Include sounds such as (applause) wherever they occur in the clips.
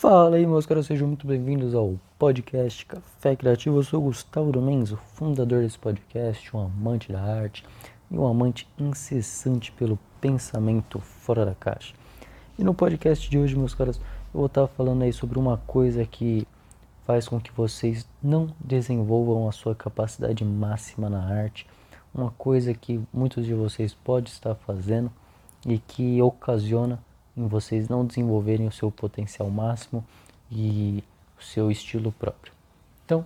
Fala aí, meus caras, sejam muito bem-vindos ao podcast Café Criativo. Eu sou Gustavo Domenzo, fundador desse podcast, um amante da arte e um amante incessante pelo pensamento fora da caixa. E no podcast de hoje, meus caras, eu vou estar falando aí sobre uma coisa que faz com que vocês não desenvolvam a sua capacidade máxima na arte, uma coisa que muitos de vocês podem estar fazendo e que ocasiona em vocês não desenvolverem o seu potencial máximo e o seu estilo próprio. Então,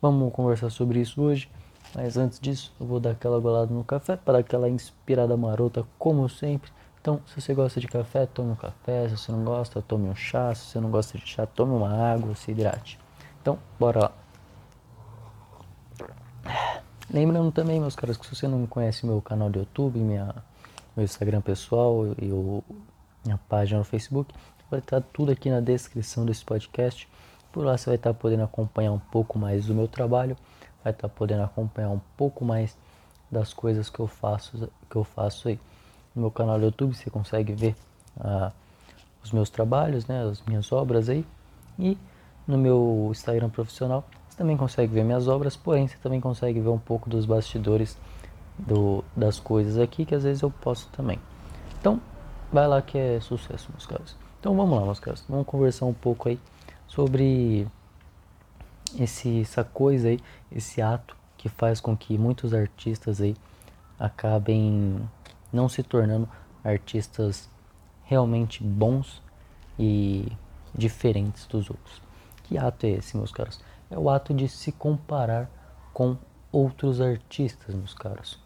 vamos conversar sobre isso hoje. Mas antes disso, eu vou dar aquela golada no café para aquela inspirada marota, como sempre. Então, se você gosta de café, tome um café. Se você não gosta, tome um chá. Se você não gosta de chá, tome uma água, se hidrate. Então, bora lá. Lembrando também, meus caras, que se você não conhece meu canal do YouTube, minha, meu Instagram pessoal e o minha página no Facebook. Vai estar tudo aqui na descrição desse podcast. Por lá você vai estar podendo acompanhar um pouco mais do meu trabalho, vai estar podendo acompanhar um pouco mais das coisas que eu faço, que eu faço aí. No meu canal do YouTube você consegue ver ah, os meus trabalhos, né, as minhas obras aí. E no meu Instagram profissional você também consegue ver minhas obras, porém você também consegue ver um pouco dos bastidores do, das coisas aqui que às vezes eu posto também. Então, vai lá que é sucesso, meus caros. Então vamos lá, meus caros. Vamos conversar um pouco aí sobre esse, essa coisa aí, esse ato que faz com que muitos artistas aí acabem não se tornando artistas realmente bons e diferentes dos outros. Que ato é esse, meus caros? É o ato de se comparar com outros artistas, meus caros.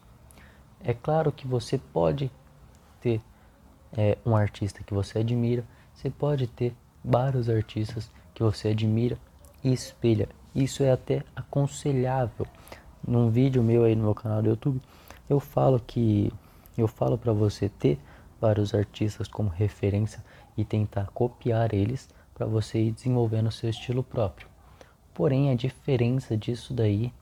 É claro que você pode ter é, um artista que você admira, você pode ter vários artistas que você admira e espelha. Isso é até aconselhável. Num vídeo meu aí no meu canal do YouTube, eu falo que eu falo para você ter vários artistas como referência e tentar copiar eles para você ir desenvolvendo seu estilo próprio. Porém, a diferença disso daí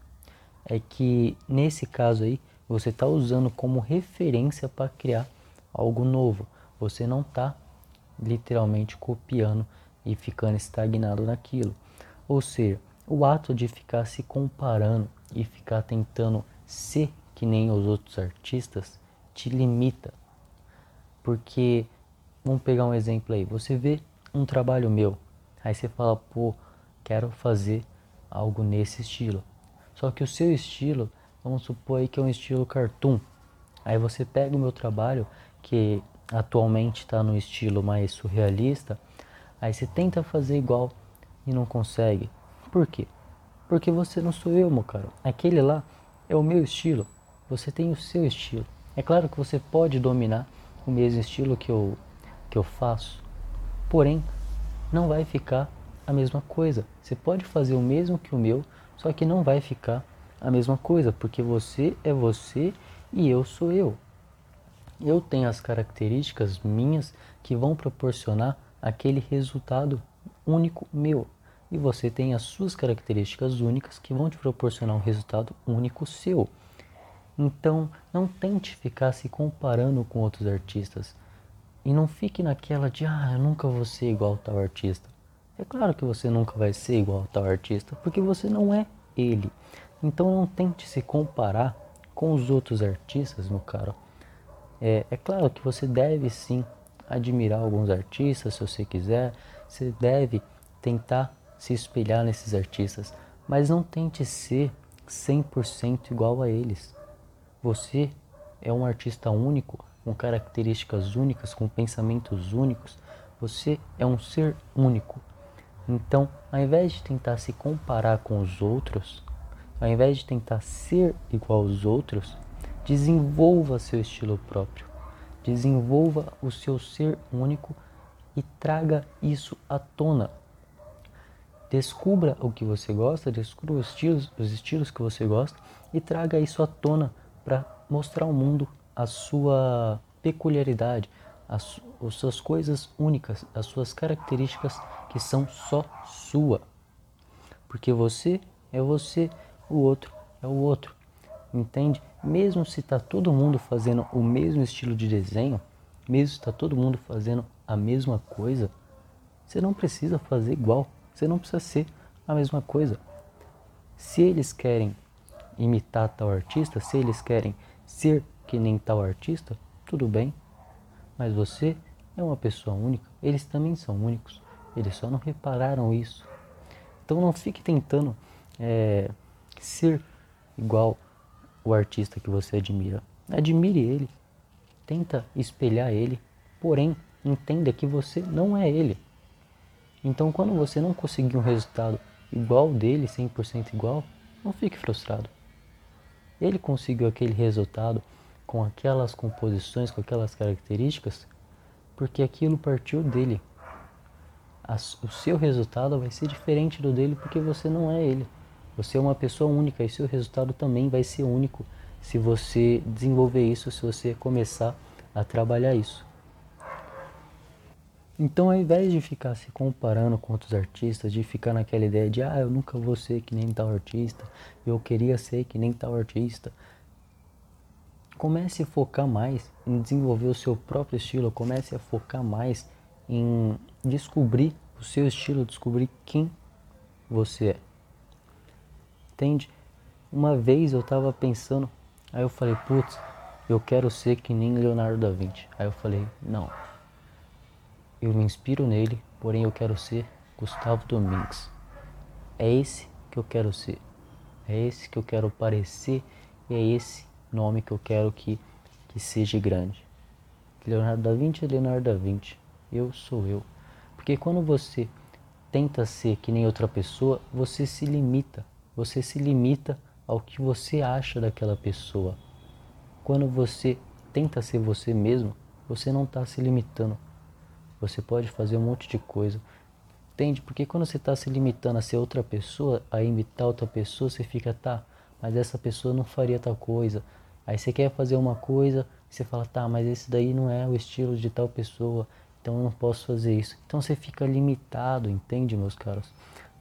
é que nesse caso aí você está usando como referência para criar algo novo. Você não está literalmente copiando e ficando estagnado naquilo. Ou seja, o ato de ficar se comparando e ficar tentando ser que nem os outros artistas te limita. Porque, vamos pegar um exemplo aí, você vê um trabalho meu, aí você fala, pô, quero fazer algo nesse estilo. Só que o seu estilo, vamos supor aí que é um estilo cartoon. Aí você pega o meu trabalho, que atualmente está no estilo mais surrealista, aí você tenta fazer igual e não consegue. Por quê? Porque você não sou eu, meu caro. Aquele lá é o meu estilo. Você tem o seu estilo. É claro que você pode dominar o mesmo estilo que eu, que eu faço, porém, não vai ficar a mesma coisa. Você pode fazer o mesmo que o meu, só que não vai ficar a mesma coisa, porque você é você e eu sou eu eu tenho as características minhas que vão proporcionar aquele resultado único meu. E você tem as suas características únicas que vão te proporcionar um resultado único seu. Então, não tente ficar se comparando com outros artistas. E não fique naquela de, ah, eu nunca vou ser igual tal artista. É claro que você nunca vai ser igual tal artista, porque você não é ele. Então, não tente se comparar com os outros artistas, meu caro é, é claro que você deve sim admirar alguns artistas, se você quiser, você deve tentar se espelhar nesses artistas, mas não tente ser 100% igual a eles. Você é um artista único, com características únicas, com pensamentos únicos. Você é um ser único. Então, ao invés de tentar se comparar com os outros, ao invés de tentar ser igual aos outros, Desenvolva seu estilo próprio. Desenvolva o seu ser único e traga isso à tona. Descubra o que você gosta, descubra os estilos, os estilos que você gosta e traga isso à tona para mostrar ao mundo a sua peculiaridade, as, as suas coisas únicas, as suas características que são só sua. Porque você é você, o outro é o outro. Entende? Mesmo se está todo mundo fazendo o mesmo estilo de desenho, mesmo se está todo mundo fazendo a mesma coisa, Você não precisa fazer igual, você não precisa ser a mesma coisa. Se eles querem imitar tal artista, se eles querem ser que nem tal artista, tudo bem. Mas você é uma pessoa única, eles também são únicos. Eles só não repararam isso. Então não fique tentando é, ser igual o artista que você admira. Admire ele, tenta espelhar ele, porém entenda que você não é ele. Então quando você não conseguir um resultado igual dele, 100% igual, não fique frustrado. Ele conseguiu aquele resultado com aquelas composições, com aquelas características, porque aquilo partiu dele o seu resultado vai ser diferente do dele porque você não é ele. Você é uma pessoa única e seu resultado também vai ser único se você desenvolver isso, se você começar a trabalhar isso. Então, ao invés de ficar se comparando com outros artistas, de ficar naquela ideia de ah, eu nunca vou ser que nem tal artista, eu queria ser que nem tal artista, comece a focar mais em desenvolver o seu próprio estilo, comece a focar mais em descobrir o seu estilo, descobrir quem você é. Entende? Uma vez eu tava pensando, aí eu falei, putz, eu quero ser que nem Leonardo da Vinci. Aí eu falei, não. Eu me inspiro nele, porém eu quero ser Gustavo Domingues. É esse que eu quero ser. É esse que eu quero parecer e é esse nome que eu quero que, que seja grande. Leonardo da Vinci é Leonardo da Vinci eu sou eu. Porque quando você tenta ser que nem outra pessoa, você se limita. Você se limita ao que você acha daquela pessoa. Quando você tenta ser você mesmo, você não está se limitando. Você pode fazer um monte de coisa. Entende? Porque quando você está se limitando a ser outra pessoa, a imitar outra pessoa, você fica, tá, mas essa pessoa não faria tal coisa. Aí você quer fazer uma coisa, você fala, tá, mas esse daí não é o estilo de tal pessoa então eu não posso fazer isso. Então você fica limitado, entende, meus caros?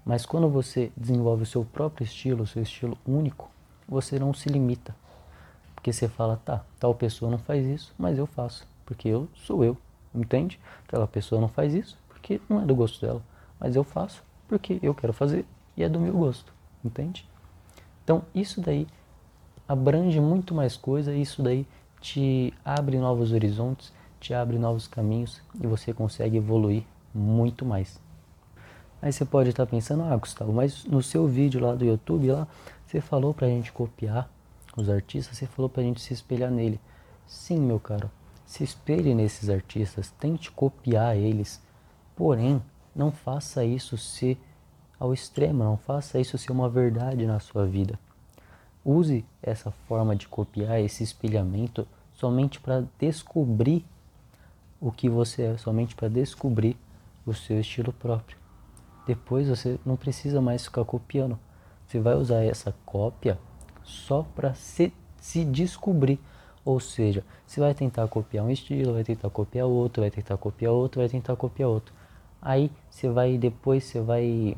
Mas quando você desenvolve o seu próprio estilo, o seu estilo único, você não se limita. Porque você fala, tá, tal pessoa não faz isso, mas eu faço, porque eu sou eu, entende? Aquela pessoa não faz isso porque não é do gosto dela, mas eu faço porque eu quero fazer e é do meu gosto, entende? Então isso daí abrange muito mais coisa, isso daí te abre novos horizontes, te abre novos caminhos e você consegue evoluir muito mais. Aí você pode estar pensando, ah Gustavo, mas no seu vídeo lá do YouTube, lá, você falou pra gente copiar os artistas, você falou pra gente se espelhar nele. Sim, meu caro, se espelhe nesses artistas, tente copiar eles, porém, não faça isso ser ao extremo, não faça isso ser uma verdade na sua vida. Use essa forma de copiar, esse espelhamento, somente para descobrir o que você é, somente para descobrir o seu estilo próprio. Depois você não precisa mais ficar copiando. Você vai usar essa cópia só para se, se descobrir. Ou seja, você vai tentar copiar um estilo, vai tentar copiar outro, vai tentar copiar outro, vai tentar copiar outro. Aí você vai depois você vai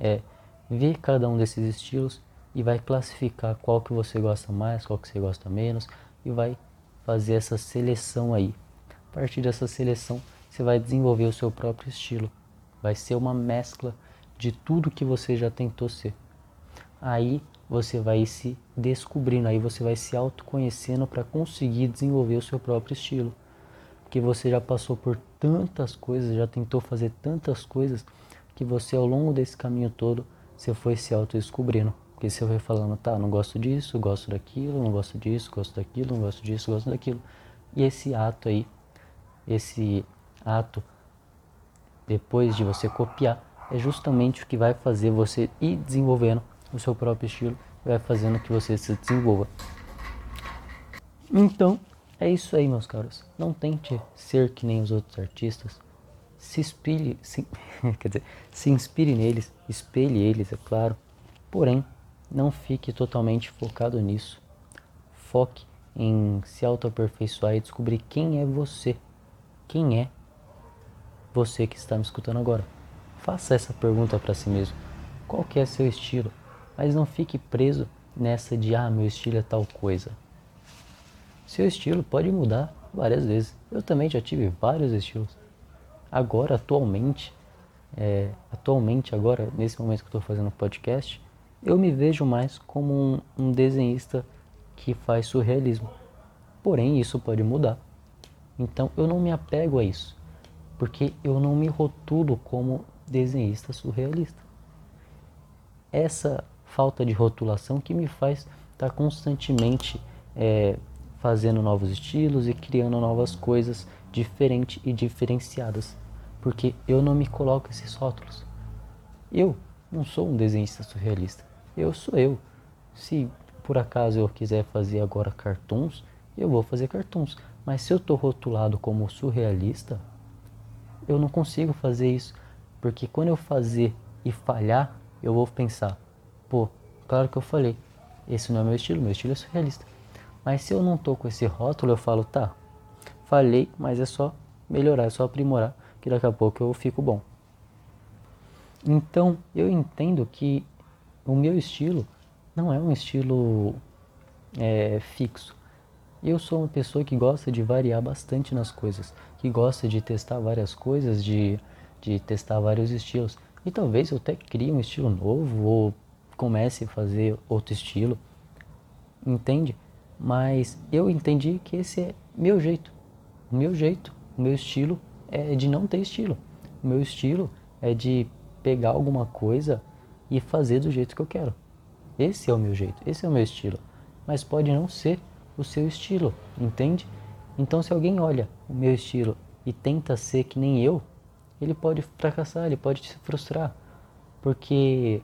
é, ver cada um desses estilos e vai classificar qual que você gosta mais, qual que você gosta menos e vai fazer essa seleção aí a partir dessa seleção, você vai desenvolver o seu próprio estilo. Vai ser uma mescla de tudo que você já tentou ser. Aí você vai se descobrindo, aí você vai se autoconhecendo para conseguir desenvolver o seu próprio estilo. Porque você já passou por tantas coisas, já tentou fazer tantas coisas, que você ao longo desse caminho todo, você foi se autodescobrindo. Porque você vai falando, tá, não gosto disso, gosto daquilo, não gosto disso, gosto daquilo, não gosto disso, gosto daquilo. E esse ato aí esse ato depois de você copiar é justamente o que vai fazer você ir desenvolvendo o seu próprio estilo vai fazendo que você se desenvolva. Então, é isso aí, meus caros. Não tente ser que nem os outros artistas. Se espelhe, se, (laughs) quer dizer, se inspire neles, espelhe eles, é claro. Porém, não fique totalmente focado nisso. Foque em se auto-aperfeiçoar e descobrir quem é você. Quem é você que está me escutando agora? Faça essa pergunta para si mesmo. Qual que é seu estilo? Mas não fique preso nessa de ah, meu estilo é tal coisa. Seu estilo pode mudar várias vezes. Eu também já tive vários estilos. Agora, atualmente, é, atualmente agora, nesse momento que eu estou fazendo o podcast, eu me vejo mais como um, um desenhista que faz surrealismo. Porém, isso pode mudar. Então, eu não me apego a isso, porque eu não me rotulo como desenhista surrealista. Essa falta de rotulação que me faz estar tá constantemente é, fazendo novos estilos e criando novas coisas diferentes e diferenciadas, porque eu não me coloco esses rótulos. Eu não sou um desenhista surrealista, eu sou eu. Se por acaso eu quiser fazer agora cartoons, eu vou fazer cartoons. Mas se eu estou rotulado como surrealista, eu não consigo fazer isso. Porque quando eu fazer e falhar, eu vou pensar, pô, claro que eu falei, esse não é meu estilo, meu estilo é surrealista. Mas se eu não tô com esse rótulo, eu falo, tá, falhei, mas é só melhorar, é só aprimorar, que daqui a pouco eu fico bom. Então, eu entendo que o meu estilo não é um estilo é, fixo. Eu sou uma pessoa que gosta de variar bastante nas coisas, que gosta de testar várias coisas, de, de testar vários estilos. E talvez eu até crie um estilo novo ou comece a fazer outro estilo, entende? Mas eu entendi que esse é meu jeito. Meu jeito, meu estilo é de não ter estilo. Meu estilo é de pegar alguma coisa e fazer do jeito que eu quero. Esse é o meu jeito, esse é o meu estilo. Mas pode não ser o seu estilo, entende? Então, se alguém olha o meu estilo e tenta ser que nem eu, ele pode fracassar, ele pode se frustrar, porque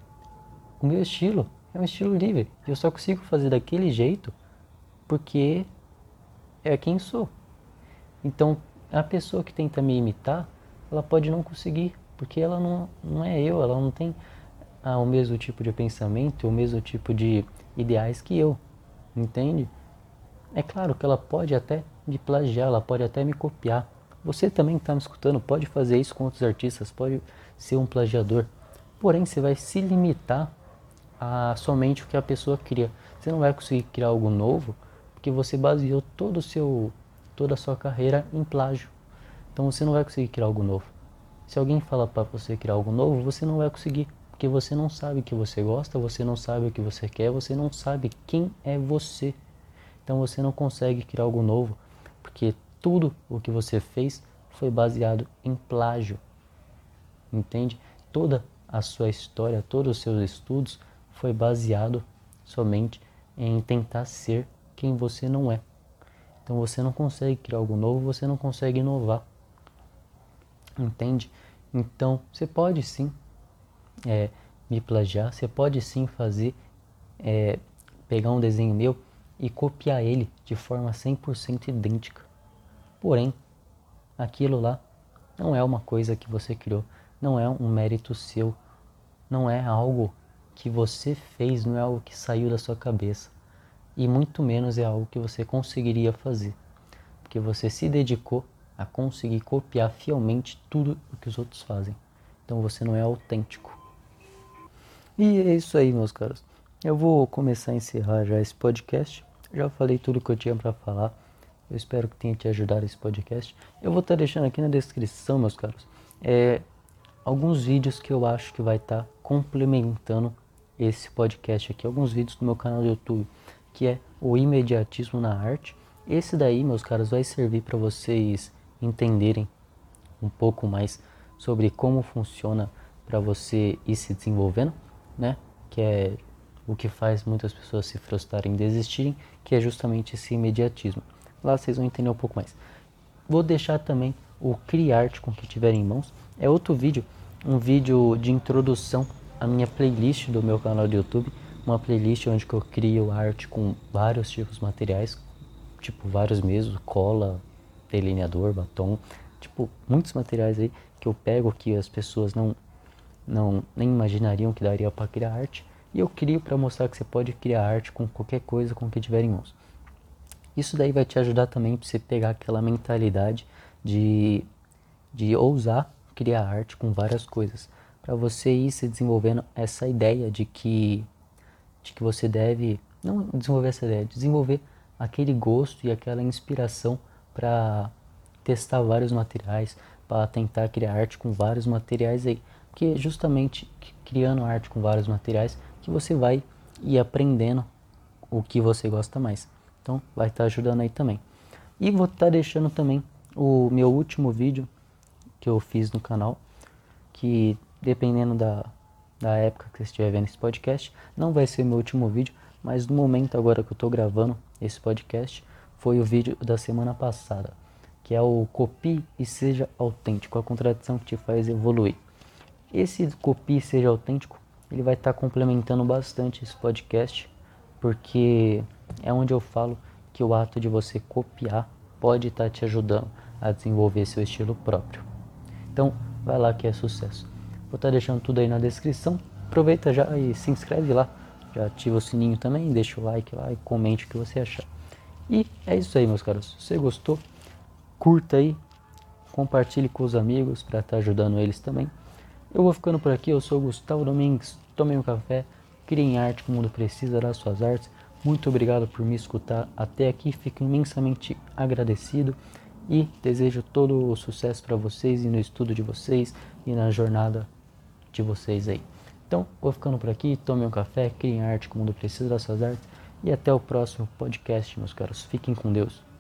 o meu estilo é um estilo livre. Eu só consigo fazer daquele jeito porque é quem sou. Então, a pessoa que tenta me imitar, ela pode não conseguir, porque ela não, não é eu, ela não tem ah, o mesmo tipo de pensamento, o mesmo tipo de ideais que eu, entende? É claro que ela pode até me plagiar, ela pode até me copiar. Você também está me escutando, pode fazer isso com outros artistas, pode ser um plagiador. Porém, você vai se limitar a somente o que a pessoa cria. Você não vai conseguir criar algo novo porque você baseou todo o seu, toda a sua carreira em plágio. Então você não vai conseguir criar algo novo. Se alguém fala para você criar algo novo, você não vai conseguir porque você não sabe o que você gosta, você não sabe o que você quer, você não sabe quem é você. Então você não consegue criar algo novo, porque tudo o que você fez foi baseado em plágio. Entende? Toda a sua história, todos os seus estudos foi baseado somente em tentar ser quem você não é. Então você não consegue criar algo novo, você não consegue inovar. Entende? Então você pode sim é, me plagiar, você pode sim fazer, é, pegar um desenho meu e copiar ele de forma 100% idêntica. Porém, aquilo lá não é uma coisa que você criou, não é um mérito seu, não é algo que você fez, não é algo que saiu da sua cabeça. E muito menos é algo que você conseguiria fazer, porque você se dedicou a conseguir copiar fielmente tudo o que os outros fazem. Então você não é autêntico. E é isso aí, meus caros. Eu vou começar a encerrar já esse podcast. Já falei tudo que eu tinha para falar. Eu espero que tenha te ajudado esse podcast. Eu vou estar tá deixando aqui na descrição, meus caros, é, alguns vídeos que eu acho que vai estar tá complementando esse podcast aqui. Alguns vídeos do meu canal do YouTube, que é o imediatismo na arte. Esse daí, meus caros, vai servir para vocês entenderem um pouco mais sobre como funciona para você ir se desenvolvendo né? Que é o que faz muitas pessoas se frustrarem desistirem, que é justamente esse imediatismo. Lá vocês vão entender um pouco mais. Vou deixar também o Criarte com que tiver em mãos. É outro vídeo, um vídeo de introdução à minha playlist do meu canal do YouTube, uma playlist onde eu crio arte com vários tipos de materiais, tipo vários mesmos, cola, delineador, batom, tipo muitos materiais aí que eu pego que as pessoas não não nem imaginariam que daria para criar arte. E eu crio para mostrar que você pode criar arte com qualquer coisa com que tiver em mãos. Isso daí vai te ajudar também para você pegar aquela mentalidade de, de ousar criar arte com várias coisas. Para você ir se desenvolvendo essa ideia de que, de que você deve, não desenvolver essa ideia, desenvolver aquele gosto e aquela inspiração para testar vários materiais, para tentar criar arte com vários materiais aí porque é justamente criando arte com vários materiais que você vai ir aprendendo o que você gosta mais. Então vai estar tá ajudando aí também. E vou estar tá deixando também o meu último vídeo que eu fiz no canal, que dependendo da, da época que você estiver vendo esse podcast, não vai ser meu último vídeo, mas no momento agora que eu estou gravando esse podcast, foi o vídeo da semana passada, que é o copie e seja autêntico, a contradição que te faz evoluir. Esse copie e seja autêntico, ele vai estar tá complementando bastante esse podcast, porque é onde eu falo que o ato de você copiar pode estar tá te ajudando a desenvolver seu estilo próprio. Então, vai lá que é sucesso. Vou estar tá deixando tudo aí na descrição. Aproveita já e se inscreve lá. Já ativa o sininho também, deixa o like lá e comente o que você achar. E é isso aí, meus caros. Se você gostou, curta aí, compartilhe com os amigos para estar tá ajudando eles também. Eu vou ficando por aqui, eu sou Gustavo Domingues, tome um café, criem arte que o mundo precisa das suas artes. Muito obrigado por me escutar até aqui, fico imensamente agradecido e desejo todo o sucesso para vocês e no estudo de vocês e na jornada de vocês aí. Então, vou ficando por aqui, tome um café, criem arte que o mundo precisa das suas artes e até o próximo podcast, meus caros. Fiquem com Deus.